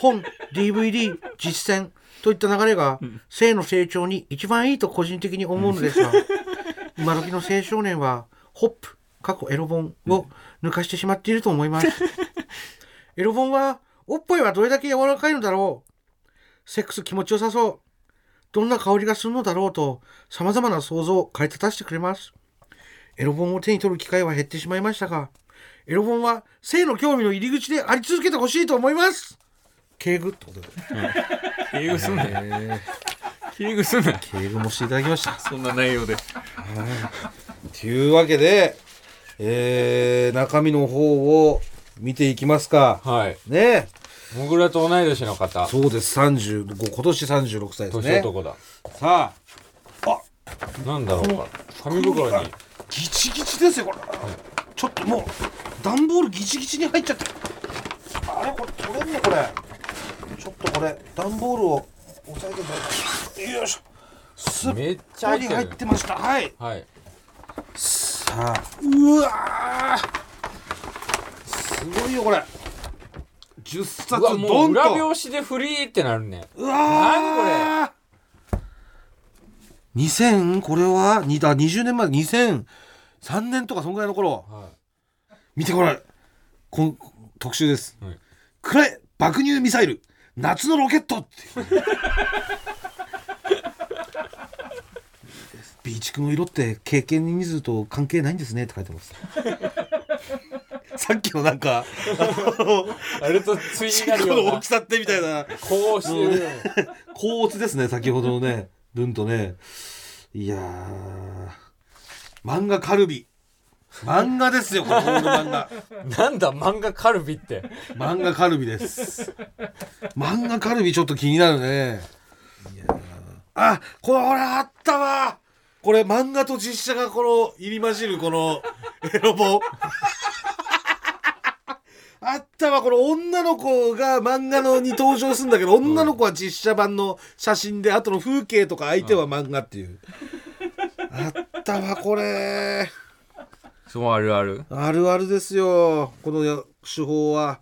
本 DVD 実践といった流れが性の成長に一番いいと個人的に思うのですが 今時の青少年はホップ過去エロ本を抜かしてしまっていると思います。エロ本はおっぱいはどれだけ柔らかいのだろう。セックス気持ちよさそう。どんな香りがするのだろうと様々な想像を駆り立たせてくれます。エロ本を手に取る機会は減ってしまいましたがエロ本は性の興味の入り口であり続けてほしいと思います敬具ってことで敬語すんなよ。え敬語すんなよ。ー敬語もしていただきました。そんな内容で。というわけで、えー中身の方を見ていきますか。はい。ね。もぐらと同い年の方。そうです。35今年36歳です年ね男だ。さあ。なんだろうか。紙袋に。ギチギチですよこれ、ちょっともう段ボールギチギチに入っちゃって。あれこれ取れんのこれちょっとこれ段ボールを押さえてください。よいしょ。すっめっちゃぽり入入ってました。はい。はい。さあ。うわー。すごいよこれ。10冊ドンと。裏表紙でフリーってなるね。うわー。2000これ？はにだ20年前2003年とかそんぐらいの頃。は見てこれこん特集です、はい。くらえ爆乳ミサイル夏のロケットって。ビーチクの色って経験人数と関係ないんですねって書いてます。さっきのなんかあれと対になるような。この大きさってみたいなこうして。る高圧ですね先ほどのね文とね。いやー。漫画カルビ漫画ですよこの漫画。なんだ漫画カルビって。漫画カルビです。漫画カルビちょっと気になるね。いやーあこれあったわ。これ漫画と実写がこの入り混じるこのエロ本。あったわこの女の子が漫画のに登場するんだけど女の子は実写版の写真であとの風景とか相手は漫画っていう。あったわこれそうあるある。あるあるですよ。このや手法は。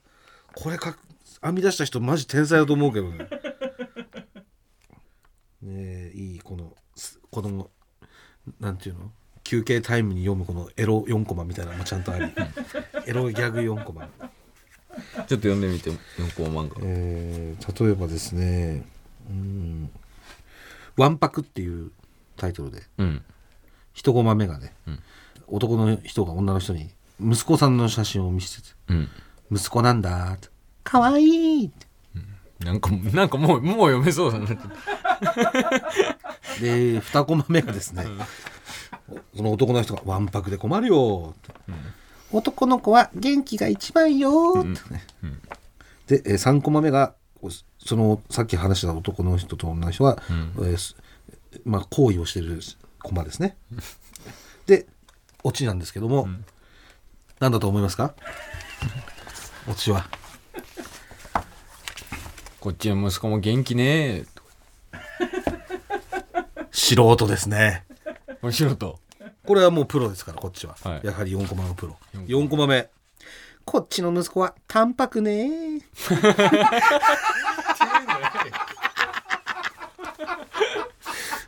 これか編み出した人マジ天才だと思うけどね。ねえいいこのすこのなんていうの？休憩タイムに読むこのエロ4コマみたいなのもちゃんとあり。エロギャグ4コマ。ちょっと読んでみて4コマ漫画。えー例えばですね。うん「わんぱく」っていうタイトルで。うん。一コマ目がね、ん男の人が女の人に息子さんの写真を見せててうん。息子なんだって。かわいいって。なんかなんかもうもう読めそうだなって。で2コマ目がですね、その男の人が「わんぱくで困るよ」って、男の子は元気が一番よ」ってね、で、えー、3コマ目がそのさっき話した男の人と女の人が、えーすまあ、行為をしてるコマですね。でオチなんですけども、何だと思いますか？オチは。こっちの息子も元気ね。素人ですね。ー面白とこれはもうプロですからこっちは、はい。やはり4コマのプロ。四コマ。4コマ目。こっちの息子は淡白ね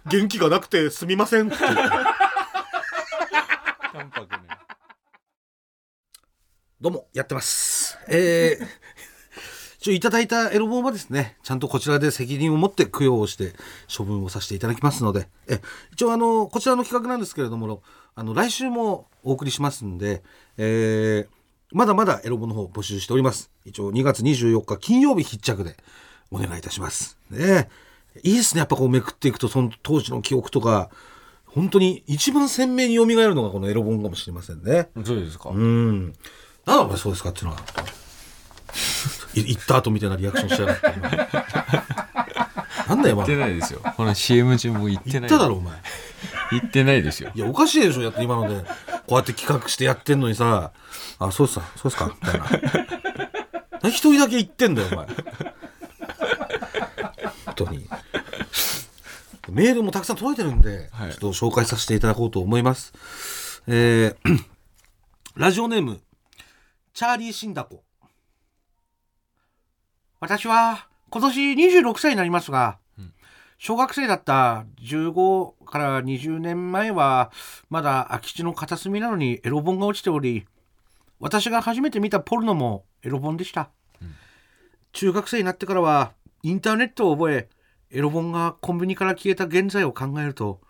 元気がなくてすみませんって淡白ねどうもやってますえー ちょいただいたエロ本はですねちゃんとこちらで責任を持って供養をして処分をさせていただきますのでえ一応あのこちらの企画なんですけれどもあの来週もお送りしますんで、えーまだまだエロ本の方募集しております。一応2月24日金曜日必着でお願いいたします。ねえいいですね。やっぱこうめくっていくと、その当時の記憶とか、本当に一番鮮明に蘇るのがこのエロ本かもしれませんね。そうですか、うん。なんだお前そうですかっていうのは。い行った後みたいなリアクションしやがって。今なんだよ、お前。言ってないですよこの CM 中も言ってない言っただろ、お前。言ってないですよいや、おかしいでしょ、やって今ので。こうやって企画してやってんのにさ、あ、そうっすか、そうっすか、みたいな。何一人だけ言ってんだよ、お前。本当に。メールもたくさん届いてるんで、はいちょっと紹介させていただこうと思います。えー ラジオネーム、チャーリー・シンダコ。私は今年26歳になりますが、小学生だった15から20年前はまだ空き地の片隅なのにエロ本が落ちており私が初めて見たポルノもエロ本でした、中学生になってからはインターネットを覚えエロ本がコンビニから消えた現在を考えると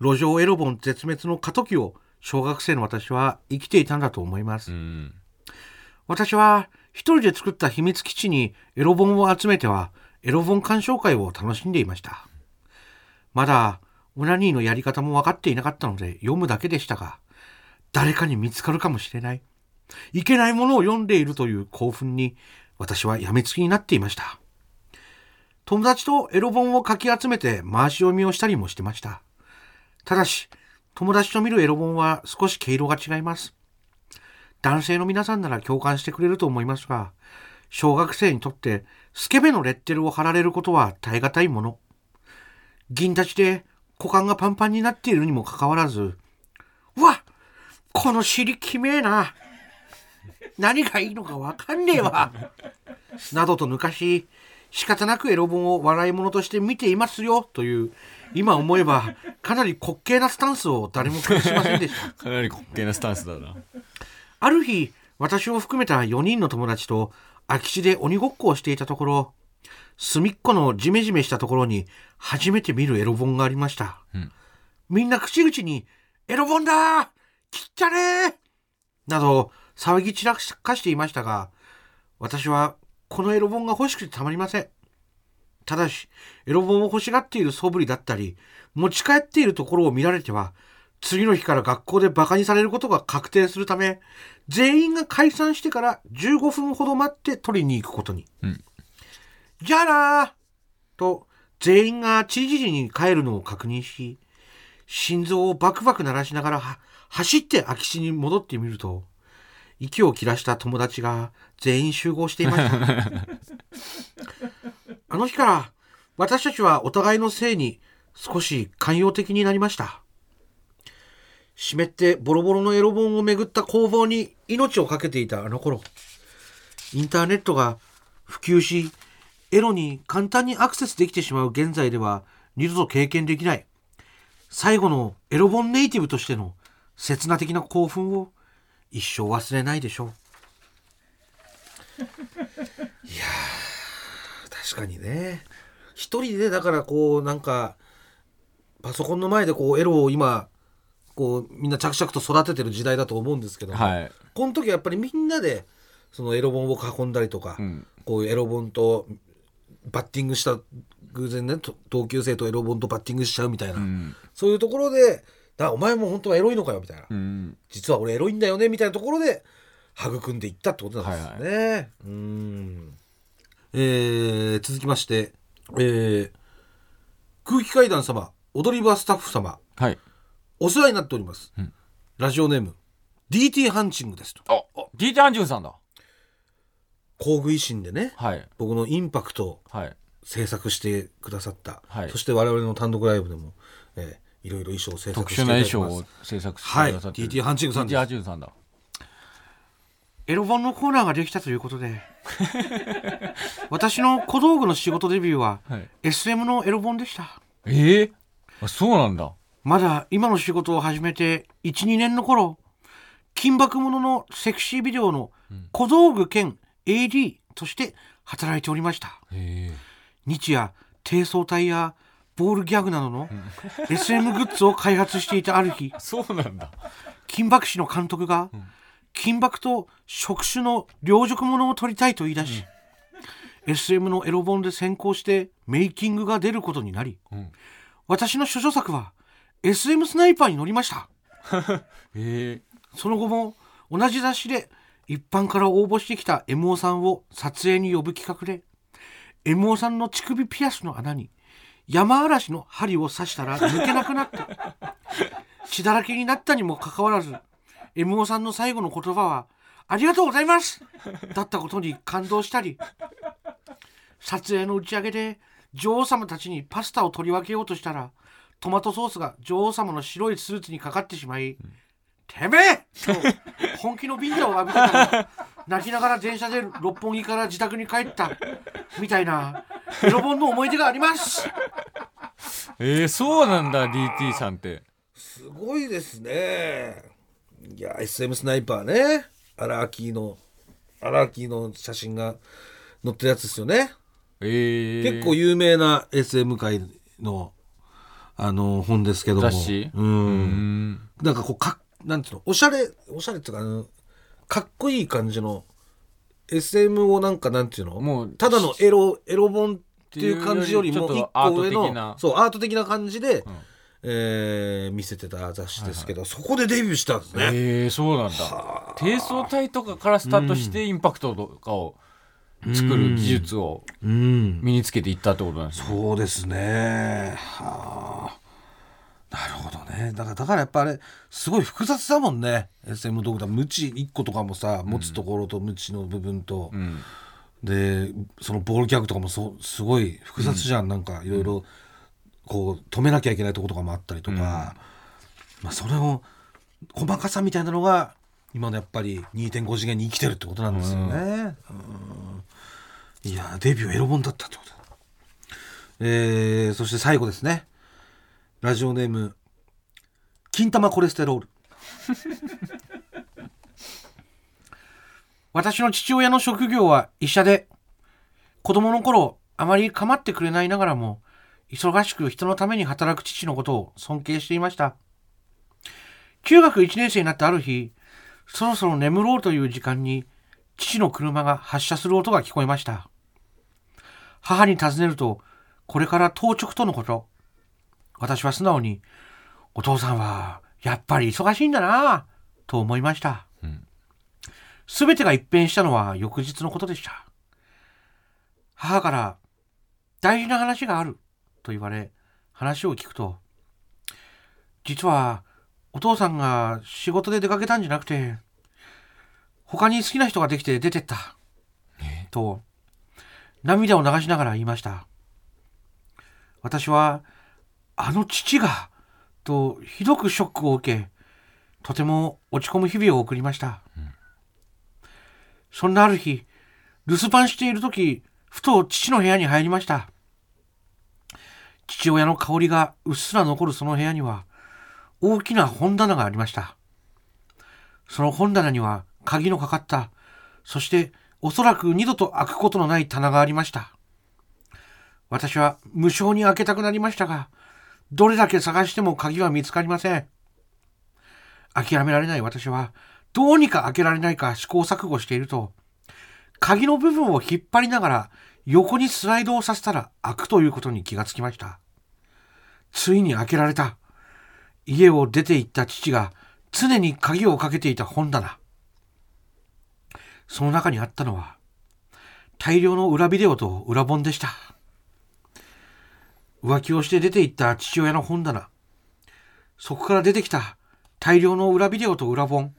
路上エロ本絶滅の過渡期を小学生の私は生きていたんだと思います、うん私は一人で作った秘密基地にエロ本を集めてはエロ本鑑賞会を楽しんでいました。まだオナニーのやり方も分かっていなかったので読むだけでしたが、誰かに見つかるかもしれない。いけないものを読んでいるという興奮に私はやめつきになっていました。友達とエロ本をかき集めて回し読みをしたりもしてました。ただし、友達と見るエロ本は少し毛色が違います。男性の皆さんなら共感してくれると思いますが、小学生にとってスケベのレッテルを貼られることは耐え難いもの。銀立ちで股間がパンパンになっているにもかかわらず、うわこの尻きめえな。何がいいのかわかんねえわ。などと抜かし、仕方なくエロ本を笑い物として見ていますよという、今思えばかなり滑稽なスタンスを誰も隠しませんでした。かなり滑稽なスタンスだなある日、私を含めた4人の友達と空き地で鬼ごっこをしていたところ、隅っこのジメジメしたところに初めて見るエロ本がありました。うんみんな口々に、エロ本だーきっちゃねーなど騒ぎ散らかしていましたが、私はこのエロ本が欲しくてたまりません。ただし、エロ本を欲しがっている素振りだったり、持ち帰っているところを見られては、次の日から学校で馬鹿にされることが確定するため、全員が解散してから15分ほど待って取りに行くことに。うんじゃあなーと、全員がちりぢりに帰るのを確認し、心臓をバクバク鳴らしながらは走って空き地に戻ってみると、息を切らした友達が全員集合していました。あの日から私たちはお互いのせいに少し寛容的になりました。湿ってボロボロのエロ本をめぐった攻防に命を懸けていたあの頃、インターネットが普及し、エロに簡単にアクセスできてしまう現在では二度と経験できない、最後のエロ本ネイティブとしての刹那的な興奮を一生忘れないでしょう。確かにね。一人でだからこうなんかパソコンの前でこうエロを今こうみんな着々と育ててる時代だと思うんですけども、はい。この時はやっぱりみんなでそのエロ本を囲んだりとか、うん。こういうエロ本とバッティングした偶然ねと同級生とエロ本とバッティングしちゃうみたいな、うん。そういうところでだお前も本当はエロいのかよみたいな、うん。実は俺エロいんだよねみたいなところで育んでいったってことなんですね。うん。えー続きまして、えー空気階段様踊り場スタッフ様。はいお世話になっております、うん。ラジオネーム DT ハンチングですと。あディーターンジュンさんだ。工具維新でねはい。僕のインパクトはい。制作してくださった、はい。そして我々の単独ライブでも、えーいろいろ衣装を制作特していた殊な衣装を制作してはいくださってる。DT ハンチングさん DT です。ハンチングさんだ。エロ本のコーナーができたということで 私の小道具の仕事デビューははい。SM のエロ本でした。ええあそうなんだまだ今の仕事を始めて12年の頃金箔物のセクシービデオの小道具兼 AD として働いておりました。日夜低層体やボールギャグなどの SM グッズを開発していたある日 そうなんだ。金箔師の監督が金箔と触手の両辱物を撮りたいと言い出し、SM のエロ本で先行してメイキングが出ることになり、ん。私の処女作は SM スナイパーに乗りました。え。その後も同じ雑誌で一般から応募してきた MO さんを撮影に呼ぶ企画で MO さんの乳首ピアスの穴に山嵐の針を刺したら抜けなくなった。血だらけになったにもかかわらず MO さんの最後の言葉は「ありがとうございます!」だったことに感動したり撮影の打ち上げで女王様たちにパスタを取り分けようとしたらトマトソースが女王様の白いスーツにかかってしまい「てめえ!」と本気のビンタを浴びてから 泣きながら電車で六本木から自宅に帰った。みたいな。エロ本の思い出があります。えー、そうなんだ DT さんって。すごいですね。いや SM スナイパーね。アラーキーのアラーキーの写真が載ってるやつですよね、えー、結構有名な SM 界のあの本ですけども。雑誌？うん。うん。なんかこうかなんていうの？おしゃれおしゃれっていうかあのかっこいい感じの SM をなんかなんていうの？もうただのエロエロ本っていう感じよりも一個上のそうアート的な感じで、えー見せてた雑誌ですけど、そこでデビューしたんですね、えー、そうなんだ。低層体とかからスタートしてインパクトとかを作る技術をうん。身につけていったってことなんですね。そうですね。はあ。なるほどね。だからだからやっぱあれすごい複雑だもんね。SM 道具だ。ムチ1個とかもさ持つところとムチの部分と、うん。でそのボールギャグとかもそうすごい複雑じゃん、なんかいろいろこう止めなきゃいけないところとかもあったりとか、まあそれを細かさみたいなのが今のやっぱり2.5次元に生きてるってことなんですよね。うん。いやデビューエロ本だったってことだ、えーそして最後ですね。ラジオネーム金玉コレステロール。私の父親の職業は医者で子供の頃あまり構ってくれないながらも忙しく人のために働く父のことを尊敬していました。中学1年生になったある日そろそろ眠ろうという時間に父の車が発車する音が聞こえました。母に尋ねるとこれから当直とのこと。私は素直にお父さんはやっぱり忙しいんだなと思いました。すべてが一変したのは翌日のことでした。母から、大事な話があると言われ、話を聞くと、実は、お父さんが仕事で出かけたんじゃなくて、他に好きな人ができて出てった。と、涙を流しながら言いました。私は、あの父が、とひどくショックを受け、とても落ち込む日々を送りました。そんなある日、留守番している時、ふと父の部屋に入りました。父親の香りがうっすら残るその部屋には、大きな本棚がありました。その本棚には鍵のかかった、そしておそらく二度と開くことのない棚がありました。私は無償に開けたくなりましたが、どれだけ探しても鍵は見つかりません。諦められない私は、どうにか開けられないか試行錯誤していると、鍵の部分を引っ張りながら横にスライドをさせたら開くということに気がつきました。ついに開けられた。家を出て行った父が常に鍵をかけていた本棚。その中にあったのは大量の裏ビデオと裏本でした。浮気をして出て行った父親の本棚。そこから出てきた大量の裏ビデオと裏本。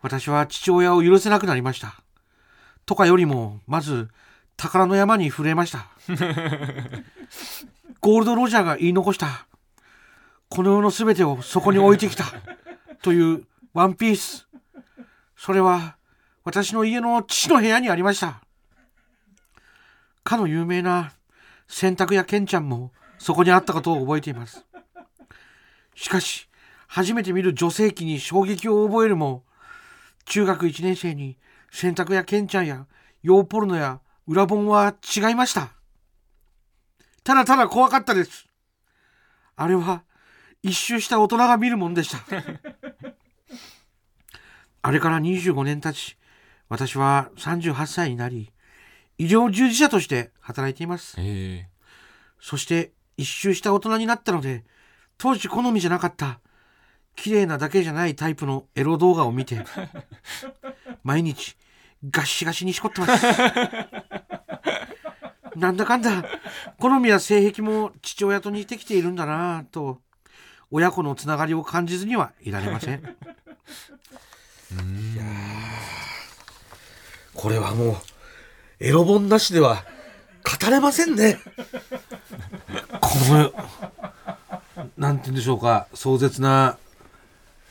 私は父親を許せなくなりました。とかよりも、まず、宝の山に震えました。ゴールド・ロジャーが言い残した、この世の全てをそこに置いてきた、というワンピース。それは、私の家の父の部屋にありました。かの有名な洗濯屋ケンちゃんもそこにあったことを覚えています。しかし、初めて見る女性器に衝撃を覚えるも、中学1年生に洗濯やケンちゃんや洋ポルノや裏本は違いました。ただただ怖かったです。あれは一周した大人が見るもんでした。あれから25年経ち、私は38歳になり、医療従事者として働いています。えそして一周した大人になったので、当時好みじゃなかった、綺麗なだけじゃないタイプのエロ動画を見て、毎日ガッシガシにしこってます。なんだかんだ、好みや性癖も父親と似てきているんだなぁと、親子のつながりを感じずにはいられません。これはもうエロ本なしでは語れませんね。この、なんて言うんでしょうか、壮絶な、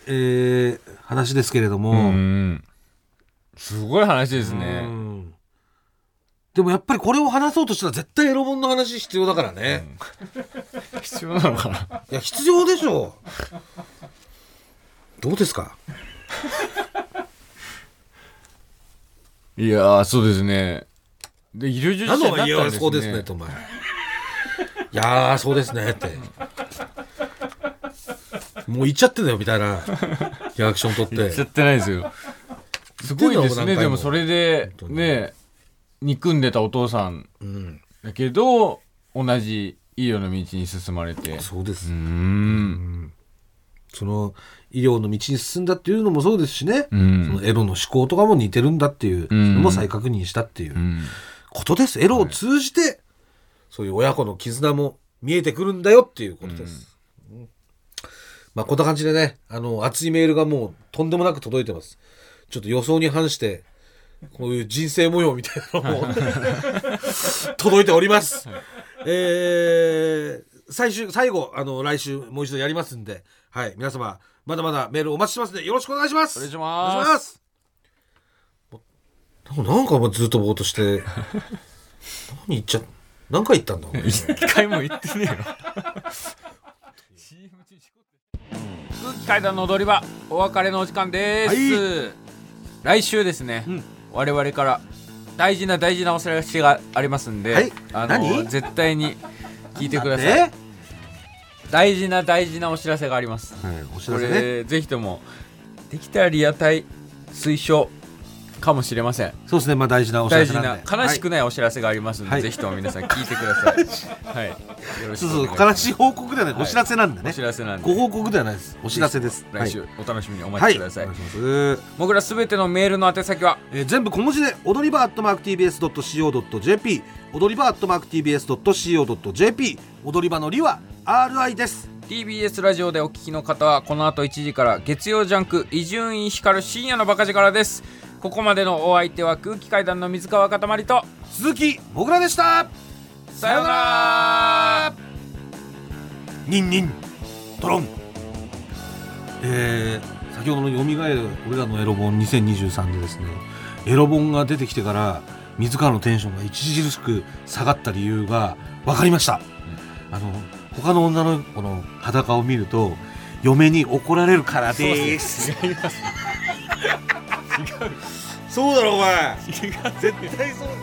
えー話ですけれども、すごい話ですうねん。でもやっぱりこれを話そうとしたら絶対エロ本の話必要だからね、必要なのかな？いや必要でしょ。うどうですか？いやーそうですね。で医療従事者になったらですはそうですねねとお前。いやーそうですねって。もう言っちゃってんだよみたいな。リアクション取って。言っちゃってないですよ。すごいですね。でもそれでね憎んでたお父さん。だけど同じ医療の道に進まれて。うそうです、ーん。その医療の道に進んだっていうのもそうですしね、うそのんエロの思考とかも似てるんだっていううん。のも再確認したっていううん。ことです。エロを通じて、そういう親子の絆も見えてくるんだよっていうことです。うん。まあこんな感じでね、あの、熱いメールがもうとんでもなく届いてます。ちょっと予想に反して、こういう人生模様みたいなのも 届いております。えー最終、最後、あの、来週もう一度やりますんで、はい、皆様、まだまだメールお待ちしてますので、よろしくお願いします。お願いしおます。願いします。なんかもうずっとぼーっとして、何言っちゃ、何回言ったんだ一回も言ってねえよ。空気階段の踊り場お別れのお時間です、来週ですね、うん。我々から大事な大事なお知らせがありますんで、はい。あの何？絶対に聞いてください。え大事な大事なお知らせがあります。はい、お知こらせね。れぜひともできたらリアタイ推奨かもしれません。そうですね、まあ大事なお知ら大事せなんで。な悲しくないお知らせがありますので、はい。ぜひとも皆さん聞いてください。はい。よろしそうそう、悲しい報告ではない、はい。お知らせなんでね。お知。らせなんで。ご報告ではないです。お知らせです。来週はい。お楽しみにおはい、待ちください、お願い。僕らすべてのメールの宛先は？えー全部小文字で踊り場アットマーク TBS.CO.JP 踊り場アットマーク TBS.CO.JP 踊り場のりは RI です。TBS ラジオでお聞きの方はこの後1時から月曜ジャンク伊集院光る深夜のバカ力ですここまでのお相手は空気階段の水川かたまりと鈴木もぐらでした。さようなら。ニンニントロン。えー、先ほどの「よみがえる俺らのエロ本2023」でですねエロ本が出てきてから水川のテンションが著しく下がった理由が分かりました、あの他の女の子の裸を見ると嫁に怒られるからです違いますそうだろお前。絶対そうだよ。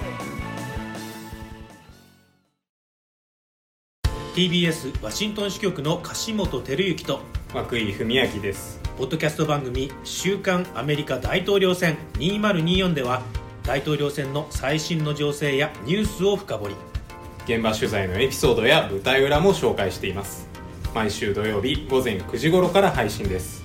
TBS ワシントン支局の樫本照之と涌井文明です。ポッドキャスト番組「週刊アメリカ大統領選2024」では大統領選の最新の情勢やニュースを深掘り。現場取材のエピソードや舞台裏も紹介しています。毎週土曜日午前9時頃から配信です